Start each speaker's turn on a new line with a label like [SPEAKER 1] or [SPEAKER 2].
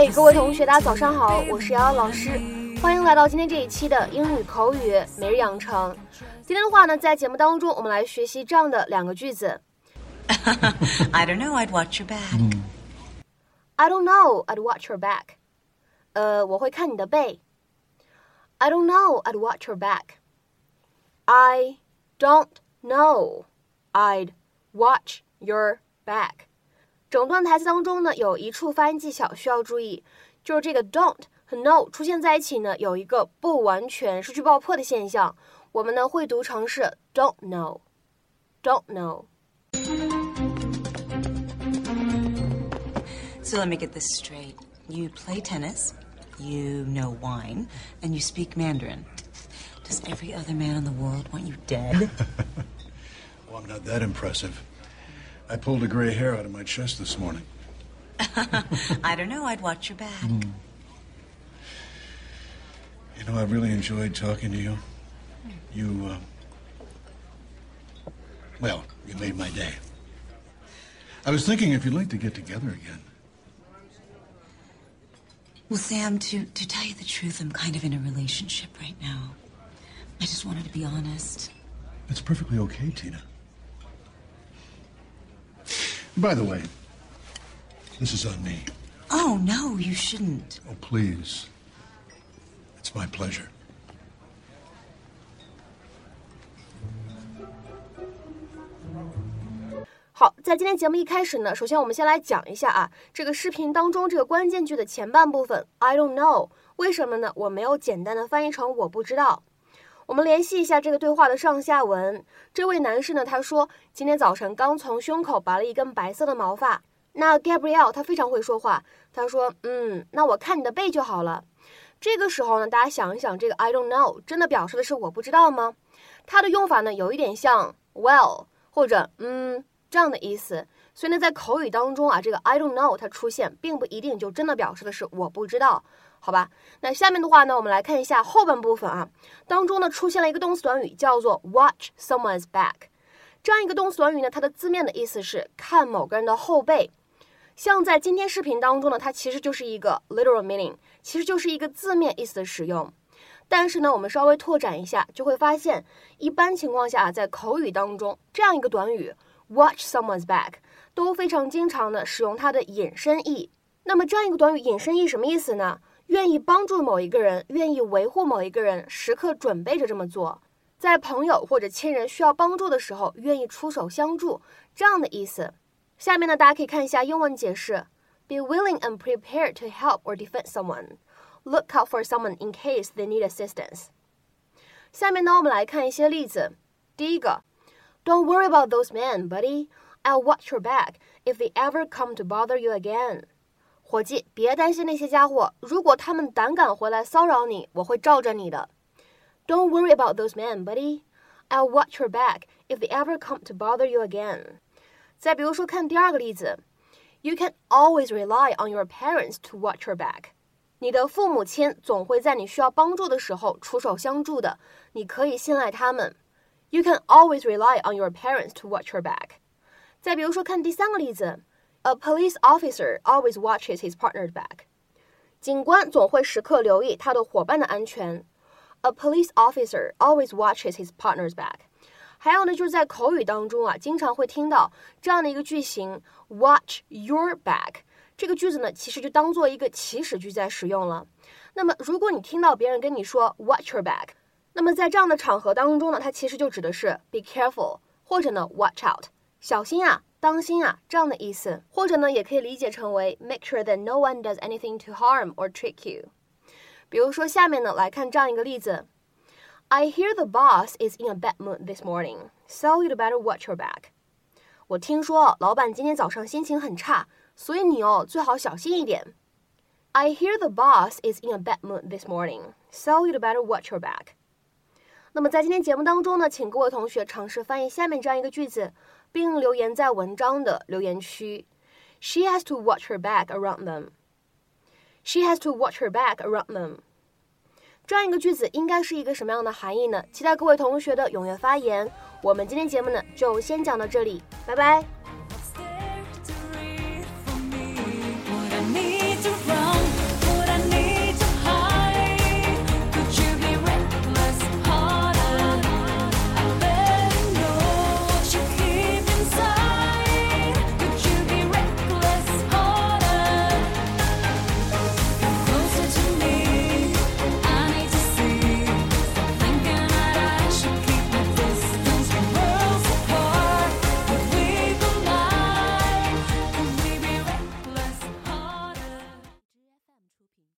[SPEAKER 1] 嗨，各位同学，大家早上好，我是瑶瑶老师，欢迎来到今天这一期的英语口语每日养成。今天的话呢，在节目当中，我们来学习这样的两个句子。
[SPEAKER 2] I don't know, I'd watch your back.
[SPEAKER 1] I don't know, I'd watch your back. 呃，我会看你的背。I don't know, I'd watch your back. I don't know, I'd watch your back. 整段台词当中呢，有一处发音技巧需要注意，就是这个 don't 和 no 出现在一起呢，有一个不完全失去爆破的现象。我们呢会读成是 don't know，don't
[SPEAKER 2] know。So let me get this straight. You play tennis, you know wine, and you speak Mandarin. Does every other man in the world want you dead?
[SPEAKER 3] well, I'm not that impressive. I pulled a gray hair out of my chest this morning.
[SPEAKER 2] I don't know. I'd watch your back. Mm.
[SPEAKER 3] You know, I really enjoyed talking to you. You, uh, well, you made my day. I was thinking if you'd like to get together again.
[SPEAKER 2] Well, Sam, to, to tell you the truth, I'm kind of in a relationship right now. I just wanted to be honest.
[SPEAKER 3] It's perfectly okay, Tina. By the way, this is on me.
[SPEAKER 2] Oh, no, you shouldn't.
[SPEAKER 3] Oh, please. It's my pleasure.
[SPEAKER 1] 好，在今天节目一开始呢，首先我们先来讲一下啊，这个视频当中这个关键句的前半部分，I don't know，为什么呢？我没有简单的翻译成我不知道。我们联系一下这个对话的上下文。这位男士呢，他说今天早晨刚从胸口拔了一根白色的毛发。那 Gabriel 他非常会说话，他说，嗯，那我看你的背就好了。这个时候呢，大家想一想，这个 I don't know 真的表示的是我不知道吗？它的用法呢，有一点像 well 或者嗯。这样的意思，所以呢，在口语当中啊，这个 I don't know 它出现，并不一定就真的表示的是我不知道，好吧？那下面的话呢，我们来看一下后半部分啊，当中呢出现了一个动词短语，叫做 watch someone's back。这样一个动词短语呢，它的字面的意思是看某个人的后背。像在今天视频当中呢，它其实就是一个 literal meaning，其实就是一个字面意思的使用。但是呢，我们稍微拓展一下，就会发现，一般情况下在口语当中，这样一个短语。Watch someone's back 都非常经常的使用它的引申义。那么这样一个短语引申义什么意思呢？愿意帮助某一个人，愿意维护某一个人，时刻准备着这么做，在朋友或者亲人需要帮助的时候，愿意出手相助，这样的意思。下面呢，大家可以看一下英文解释：Be willing and prepared to help or defend someone. Look out for someone in case they need assistance. 下面呢，我们来看一些例子。第一个。Don't worry about those men, buddy. I'll watch your back if they ever come to bother you again. 伙计，别担心那些家伙，如果他们胆敢回来骚扰你，我会罩着你的。Don't worry about those men, buddy. I'll watch your back if they ever come to bother you again. 再比如说，看第二个例子，You can always rely on your parents to watch your back. 你的父母亲总会在你需要帮助的时候出手相助的，你可以信赖他们。You can always rely on your parents to watch your back。再比如说，看第三个例子，A police officer always watches his partner's back。警官总会时刻留意他的伙伴的安全。A police officer always watches his partner's back。还有呢，就是在口语当中啊，经常会听到这样的一个句型，watch your back。这个句子呢，其实就当做一个祈使句在使用了。那么，如果你听到别人跟你说 watch your back，那么在这样的场合当中呢，它其实就指的是 be careful，或者呢 watch out，小心啊，当心啊这样的意思，或者呢也可以理解成为 make sure that no one does anything to harm or trick you。比如说下面呢来看这样一个例子，I hear the boss is in a bad mood this morning, so you'd better watch your back。我听说老板今天早上心情很差，所以你哦最好小心一点。I hear the boss is in a bad mood this morning, so you'd better watch your back。那么在今天节目当中呢，请各位同学尝试翻译下面这样一个句子， 并留言在文章的留言区。She has to watch her back around them. She has to watch her back around them. 这样一个句子应该是一个什么样的含义呢？期待各位同学的踊跃发言。我们今天节目呢就先讲到这里，拜拜。